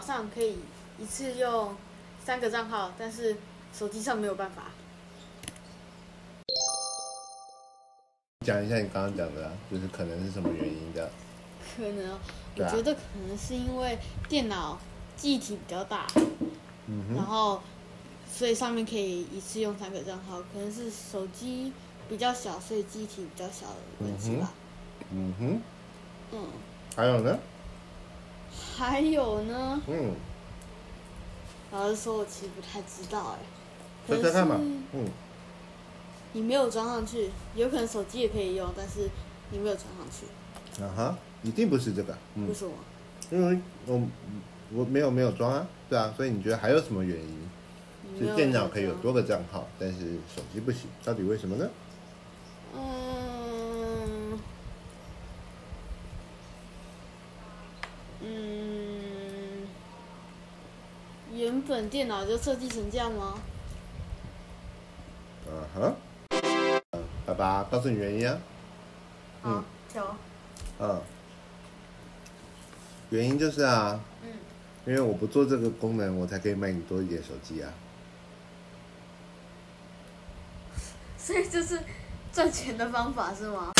上可以一次用三个账号，但是手机上没有办法。讲一下你刚刚讲的、啊，就是可能是什么原因的？可能哦，我觉得可能是因为电脑记忆体比较大，嗯，然后所以上面可以一次用三个账号，可能是手机比较小，所以记忆体比较小的问题吧。嗯哼，嗯，还有呢？还有呢，嗯，老实说，我其实不太知道哎。猜猜看嘛。嗯，你没有装上去，有可能手机也可以用，但是你没有装上去，啊哈，一定不是这个。嗯为，什么？因为我我没有没有装啊，对啊，所以你觉得还有什么原因？就是电脑可以有多个账号，但是手机不行，到底为什么呢？嗯嗯，原本电脑就设计成这样吗？嗯哼，嗯，爸爸告诉你原因啊。嗯好，求。嗯，原因就是啊，嗯，因为我不做这个功能，我才可以卖你多一点手机啊。所以这是赚钱的方法是吗？